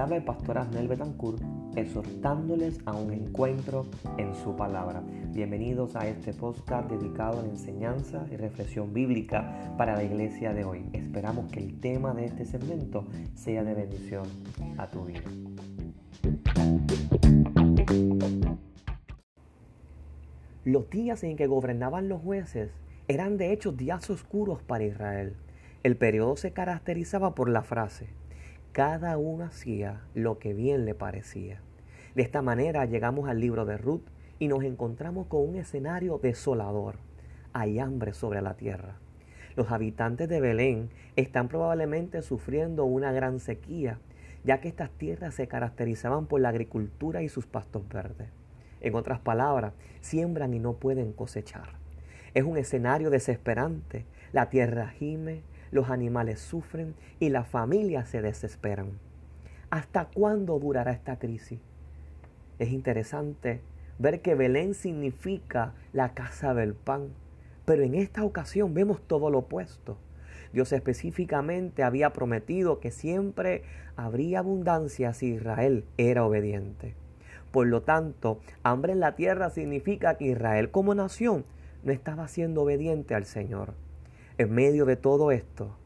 habla el pastor Asnel Betancourt, exhortándoles a un encuentro en su palabra. Bienvenidos a este podcast dedicado a la enseñanza y reflexión bíblica para la iglesia de hoy. Esperamos que el tema de este segmento sea de bendición a tu vida. Los días en que gobernaban los jueces eran de hecho días oscuros para Israel. El periodo se caracterizaba por la frase, cada uno hacía lo que bien le parecía. De esta manera llegamos al libro de Ruth y nos encontramos con un escenario desolador. Hay hambre sobre la tierra. Los habitantes de Belén están probablemente sufriendo una gran sequía, ya que estas tierras se caracterizaban por la agricultura y sus pastos verdes. En otras palabras, siembran y no pueden cosechar. Es un escenario desesperante. La tierra gime, los animales sufren y las familias se desesperan. ¿Hasta cuándo durará esta crisis? Es interesante ver que Belén significa la casa del pan, pero en esta ocasión vemos todo lo opuesto. Dios específicamente había prometido que siempre habría abundancia si Israel era obediente. Por lo tanto, hambre en la tierra significa que Israel como nación no estaba siendo obediente al Señor. En medio de todo esto,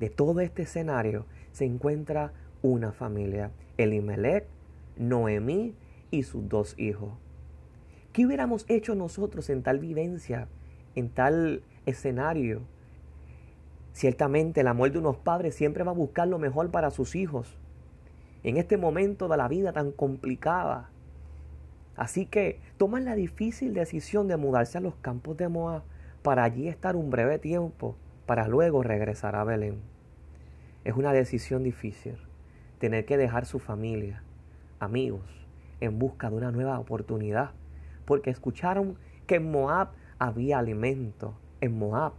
de todo este escenario, se encuentra una familia, Elimelech, Noemí y sus dos hijos. ¿Qué hubiéramos hecho nosotros en tal vivencia, en tal escenario? Ciertamente el amor de unos padres siempre va a buscar lo mejor para sus hijos. En este momento de la vida tan complicada. Así que toman la difícil decisión de mudarse a los campos de Moab para allí estar un breve tiempo, para luego regresar a Belén. Es una decisión difícil, tener que dejar su familia, amigos, en busca de una nueva oportunidad, porque escucharon que en Moab había alimento, en Moab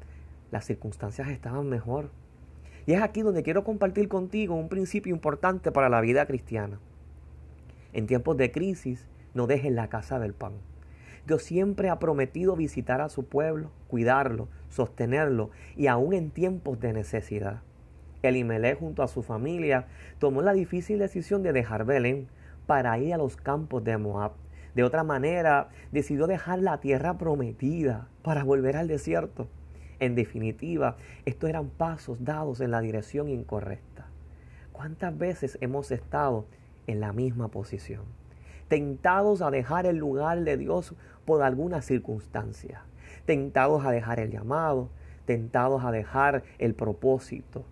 las circunstancias estaban mejor. Y es aquí donde quiero compartir contigo un principio importante para la vida cristiana. En tiempos de crisis, no dejes la casa del pan. Dios siempre ha prometido visitar a su pueblo, cuidarlo, sostenerlo y aún en tiempos de necesidad. Elimelech junto a su familia tomó la difícil decisión de dejar Belén para ir a los campos de Moab. De otra manera, decidió dejar la tierra prometida para volver al desierto. En definitiva, estos eran pasos dados en la dirección incorrecta. ¿Cuántas veces hemos estado en la misma posición? Tentados a dejar el lugar de Dios por alguna circunstancia, tentados a dejar el llamado, tentados a dejar el propósito.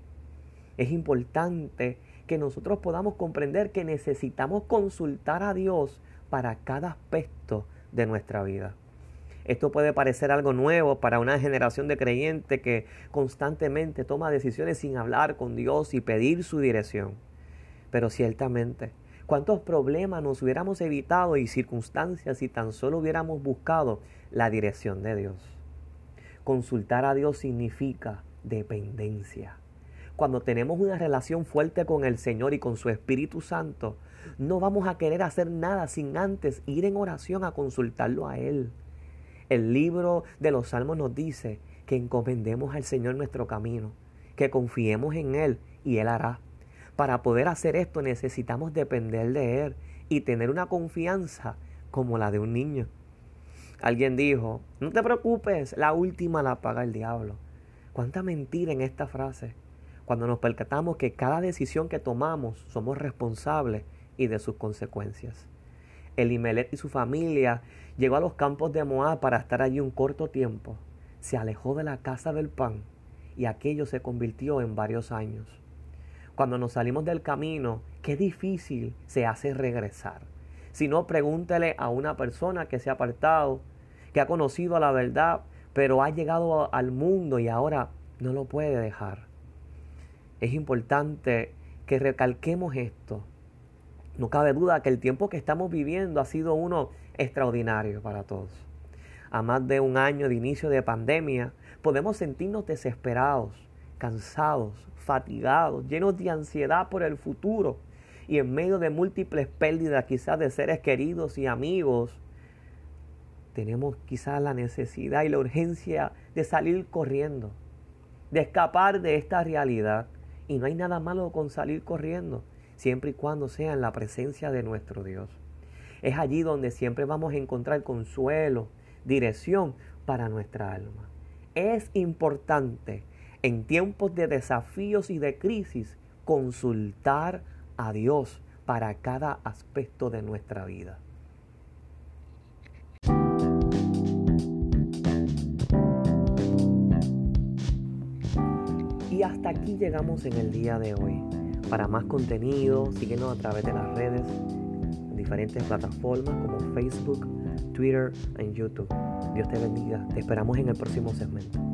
Es importante que nosotros podamos comprender que necesitamos consultar a Dios para cada aspecto de nuestra vida. Esto puede parecer algo nuevo para una generación de creyentes que constantemente toma decisiones sin hablar con Dios y pedir su dirección. Pero ciertamente ¿Cuántos problemas nos hubiéramos evitado y circunstancias si tan solo hubiéramos buscado la dirección de Dios? Consultar a Dios significa dependencia. Cuando tenemos una relación fuerte con el Señor y con su Espíritu Santo, no vamos a querer hacer nada sin antes ir en oración a consultarlo a Él. El libro de los Salmos nos dice que encomendemos al Señor nuestro camino, que confiemos en Él y Él hará. Para poder hacer esto necesitamos depender de Él y tener una confianza como la de un niño. Alguien dijo, no te preocupes, la última la paga el diablo. ¿Cuánta mentira en esta frase? Cuando nos percatamos que cada decisión que tomamos somos responsables y de sus consecuencias. Elimelech y su familia llegó a los campos de Moab para estar allí un corto tiempo. Se alejó de la casa del pan y aquello se convirtió en varios años cuando nos salimos del camino, qué difícil se hace regresar. Si no, pregúntele a una persona que se ha apartado, que ha conocido la verdad, pero ha llegado al mundo y ahora no lo puede dejar. Es importante que recalquemos esto. No cabe duda que el tiempo que estamos viviendo ha sido uno extraordinario para todos. A más de un año de inicio de pandemia, podemos sentirnos desesperados, cansados, fatigados, llenos de ansiedad por el futuro y en medio de múltiples pérdidas quizás de seres queridos y amigos, tenemos quizás la necesidad y la urgencia de salir corriendo, de escapar de esta realidad. Y no hay nada malo con salir corriendo. siempre y cuando sea en la presencia de nuestro Dios. Es allí donde siempre vamos a encontrar consuelo, dirección para nuestra alma. Es importante en tiempos de desafíos y de crisis consultar a Dios para cada aspecto de nuestra vida. Y hasta aquí llegamos en el día de hoy. Para más contenido, síguenos a través de las redes, en diferentes plataformas como Facebook, Twitter y YouTube. Dios te bendiga. Te esperamos en el próximo segmento.